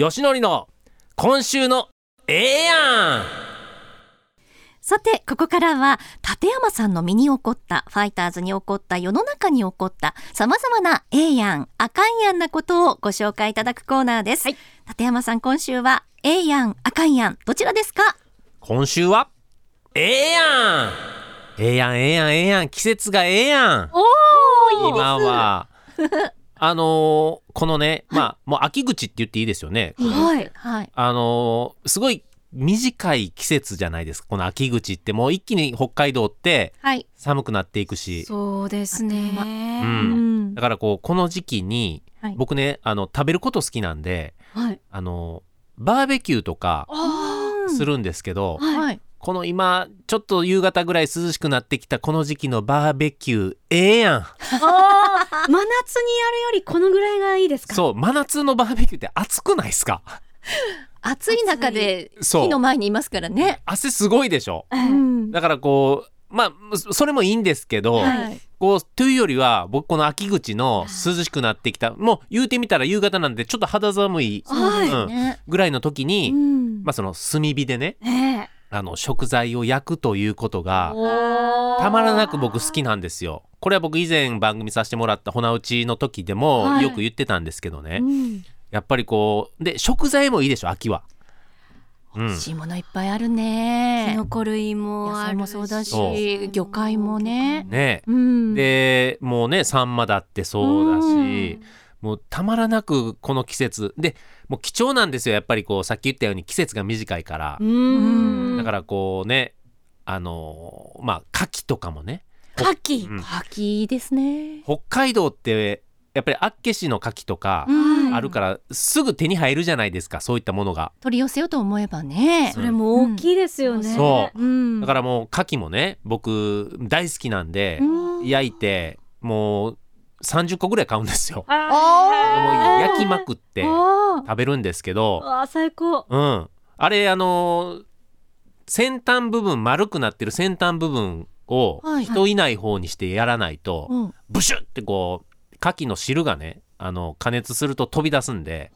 よしのりの今週のええやん。さて、ここからは、立山さんの身に起こった、ファイターズに起こった、世の中に起こった、様々なええやん、あかんやんなことをご紹介いただくコーナーです。立山さん、今週は、ええやん、あかんやん、どちらですか？今週はええやん。ええやんええやんええやん季節がええやん。お今は。あのーこのね、まあもう秋口って言っていいですよねはい。はい。あのーすごい短い季節じゃないですかこの秋口ってもう一気に北海道ってはい。寒くなっていくしそうですうね。んだからこうこの時期にはい僕ねあの食べること好きなんではい。あのバーベキューとかあするんですけど、はいはい。この今ちょっと夕方ぐらい涼しくなってきたこの時期のバーベキューええやん。真夏にやるよりこのぐらいがいいですか？そう真夏のバーベキューって暑くないですか？暑い中で、そう。火の前にいますからね。汗すごいでしょ？うん。だからこうまあそれもいいんですけど、はい。こうというよりは僕この秋口の涼しくなってきた。もう言うてみたら夕方なんでちょっと肌寒いそうですうんね。ぐらいの時に、ん。まあその炭火でねねあの食材を焼くということがえ。たまらなく僕好きなんですよ。これは僕以前番組させてもらったほなうちの時でもはいよく言ってたんですけどね、うんやっぱりこうで食材もいいでしょ秋は。うん美味しいものいっぱいあるね。キノコ類もあるもそうだしそ、魚介もね。ねうん。でもうねサンマだってそうだし、もうたまらなくこの季節でもう貴重なんですよやっぱりこうさっき言ったように季節が短いからう、ん。だからこうねあのまあ牡蠣とかもね、牡蠣。うん秋ですね。北海道ってやっぱり厚岸の牡蠣とかうんあるからすぐ手に入るじゃないですかそういったものが。取り寄せようと思えばね。それも大きいですよね。そううん。だからもう牡蠣もね僕大好きなんでうん焼いてもう30個ぐらい買うんですよ。あもうー焼きまくってあ食べるんですけーど、あー最高。うん、あれあのー先端部分丸くなってる先端部分をはい人いない方にしてやらないと、うん。ブシュってこう牡蠣の汁がねあの加熱すると飛び出すんで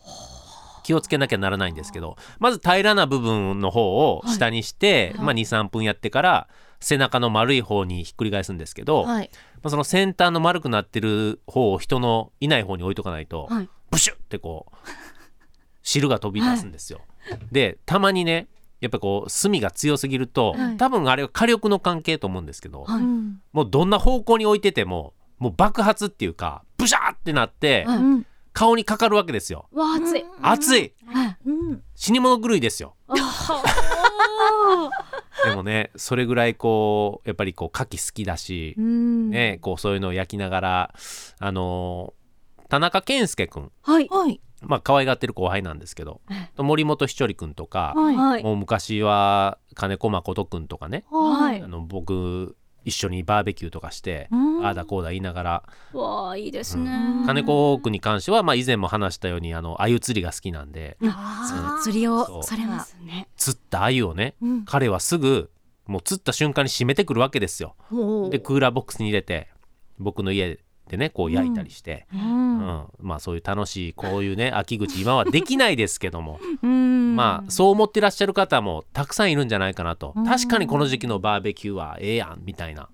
気をつけなきゃならないんですけどまず平らな部分の方を下にして、まあ、23分やってから背中の丸い方にひっくり返すんですけど、はい。まあ、その先端の丸くなってる方を人のいない方に置いとかないと、はいブシュってこう汁が飛び出すんですよ。でたまにねやっぱこう炭が強すぎると、はい多分あれは火力の関係と思うんですけど、もうどんな方向に置いててももう爆発っていうかブシャーってなって、はいうん。顔にかかるわけですよ。わあ暑い。熱い。死に物狂いですよ。あ でもねそれぐらいこうやっぱりこう牡蠣好きだし。ね、こうそういうのを焼きながらあのー田中健介君はい。はい。まあ可愛がってる後輩なんですけど森本ひちょり君とか、はい。はい。もう昔は金子誠君とかねはいあの僕一緒にバーベキューとかして、うんああだこうだ言いながらわあいいですね。金子君に関しては、まあ、以前も話したようにあの鮎釣りが好きなんで釣りそうをされますね。釣った鮎をねうん。彼はすぐもう釣った瞬間に締めてくるわけですよ。でクーラーボックスに入れて僕の家でねこう焼いたりして、ううん。ん。まあそういう楽しいこういうね秋口今はできないですけども。うん。まあそう思ってらっしゃる方もたくさんいるんじゃないかなと。うん。確かにこの時期のバーベキューはええやんみたいな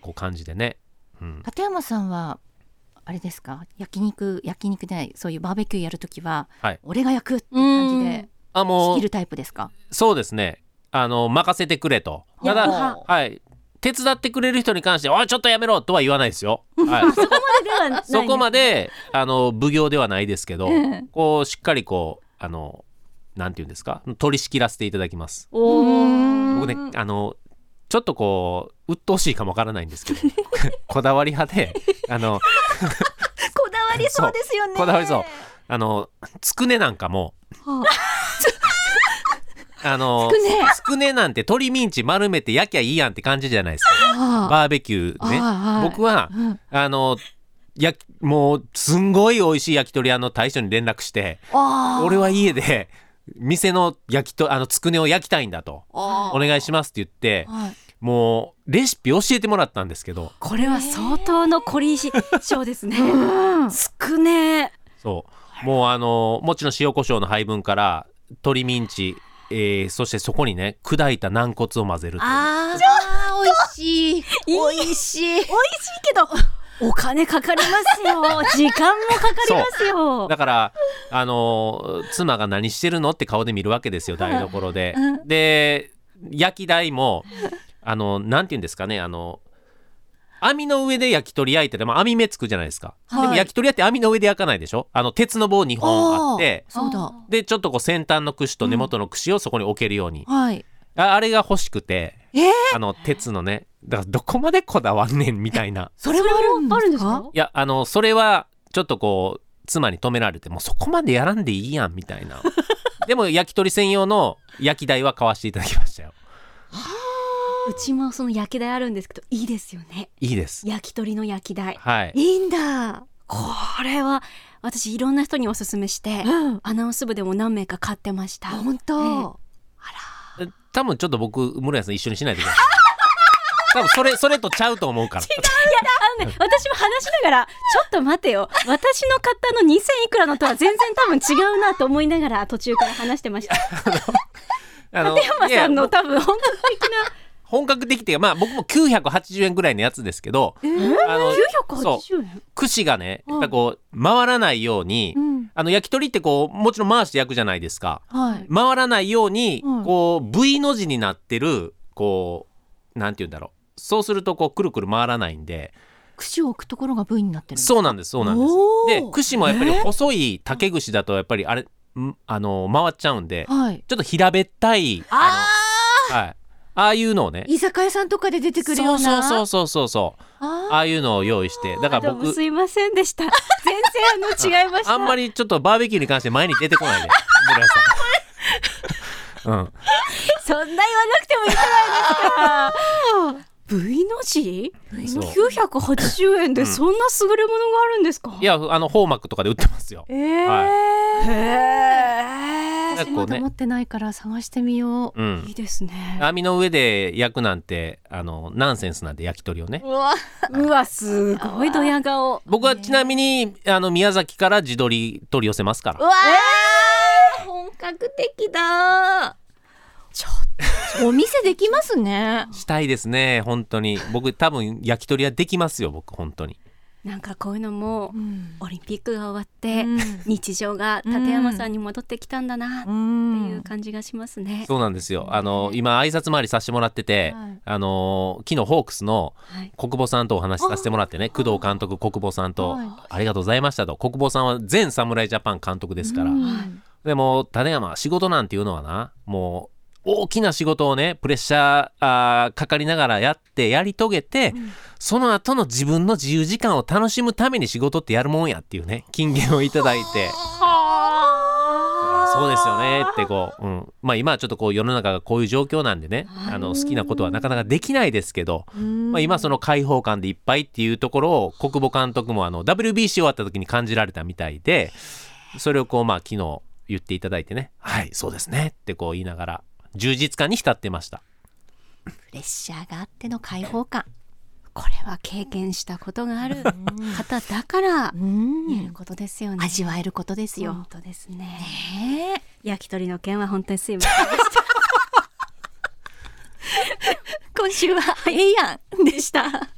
こう感じでね、うん、立山さんはあれですか？焼肉焼肉でそういうバーベキューやるときは、はい。俺が焼くって感じであもう仕切るタイプですか？そうですね。あの任せてくれと。ただはい手伝ってくれる人に関して「おいちょっとやめろ!」とは言わないですよ。はい、そこまでではない。そこまであの奉行ではないですけど、こうしっかりこうあのなんていうんですか？取り仕切らせていただきます。おお。僕ねあのちょっとこう鬱陶しいかもわからないんですけど こだわり派であの こだわりそうですよねこだわりそうあのつくねなんかもあのつくねなんて鶏ミンチ丸めて焼きゃいいやんって感じじゃないですか。あバーベキューね。あ僕はうん。あのやもうすんごい美味しい焼き鳥屋の大将に連絡して俺は家で店の焼きとあのつくねを焼きたいんだと。お願いしますって言ってはい。もうレシピ教えてもらったんですけど。これは相当の凝り性ですね。うん。つくね。そう。もうあのもちろん塩コショウの配分から鶏ミンチ、えーそしてそこにね砕いた軟骨を混ぜるという。あー美味しい。美味しい。美味しいけどお金かかりますよ。時間もかかりますよ。だからあの妻が何してるのって顔で見るわけですよ台所で。で焼き台もあのなんて言うんですかねあの網の上で焼き鳥焼いてて、まあ、網目つくじゃないですか、はい。でも焼き鳥屋って網の上で焼かないでしょ？あの鉄の棒2本あって。そうだ。でちょっとこう先端の串と根元の串をそこに置けるように、はい。ああれが欲しくてえー、あの鉄のねだからどこまでこだわんねんみたいな。それもあるんですか？いやあのそれはちょっとこう妻に止められてもうそこまでやらんでいいやんみたいな。でも焼き鳥専用の焼き台は買わせていただきましたようちもその焼き台あるんですけどいいですよね。いいです。焼き鳥の焼き台。はい。いいんだ。これは私いろんな人におすすめしてうん。アナウンス部でも何名か買ってました。本当、え多分ちょっと僕室谷さん一緒にしないでください。多分それそれとちゃうと思うから。あのね、私も話しながら、ちょっと待てよ。私の買ったの2000いくらのとは全然多分違うなと思いながら途中から話してました。あの山いやさんの多分本格的な。本格的っていうかまあ僕も980円ぐらいのやつですけど、あのそう980円？串がねうん。やっぱこう回らないように、うん。あの焼き鳥ってこうもちろん回して焼くじゃないですか。はい。回らないように、うん。こう V の字になってるこうなんて言うんだろう。そうするとこうくるくる回らないんで。串を置くところが V になってるそうなんですそうなんです。で串もやっぱり細い竹串だとやっぱりあれんあの回っちゃうんではい。ちょっと平べったいああのはいああいうのをね。居酒屋さんとかで出てくるような。そうそうそうそうそう。あああいうのを用意して。だから僕すいませんでした。全然あの違いました。あんまりちょっとバーベキューに関して前に出てこないで。村井さん。うん。そんな言わなくてもいいじゃないですか。V の字？そう ?980 円でそんな優れものがあるんですか？いやあのホーマックとかで売ってますよ。えー。へなんかこうね私まだ持ってないから探してみよう。うん。いいですね。網の上で焼くなんてあのナンセンスなんで焼き鳥をね。うわ。うわ、すごい。ドヤ顔。僕はちなみにあの宮崎から地鶏取り寄せますから。うわ本格的だ。ちお店できますね。したいですね本当に。僕多分焼き鳥はできますよ僕本当になんかこういうのもうん。オリンピックが終わって、うん。日常が立山さんに戻ってきたんだなっていう感じがしますね。そうなんですよ。あの今挨拶回りさせてもらってて、はい。あの昨日ホークスのはい。国母さんとお話しさせてもらってね工藤監督国母さんと、はい。ありがとうございましたと。国母さんは全侍ジャパン監督ですから、うん。でも種山仕事なんていうのはなもう大きな仕事をねプレッシャーかかりながらやってやり遂げて、その後の自分の自由時間を楽しむために仕事ってやるもんやっていうね金言をいただいて。そうですよねってこう、うん、まあ今はちょっとこう世の中がこういう状況なんでねあの好きなことはなかなかできないですけど、うん。まあ、今その開放感でいっぱいっていうところを国母監督もあの WBC 終わった時に感じられたみたいでそれをこうまあ昨日言っていただいてねはいそうですねってこう言いながら充実感に浸ってました。プレッシャーがあっての開放感。これは経験したことがある。方だからうん。言えることですよね。味わえることですよ。本当ですね。ね焼き鳥の件は本当にすいませんでした。今週はええやん。でした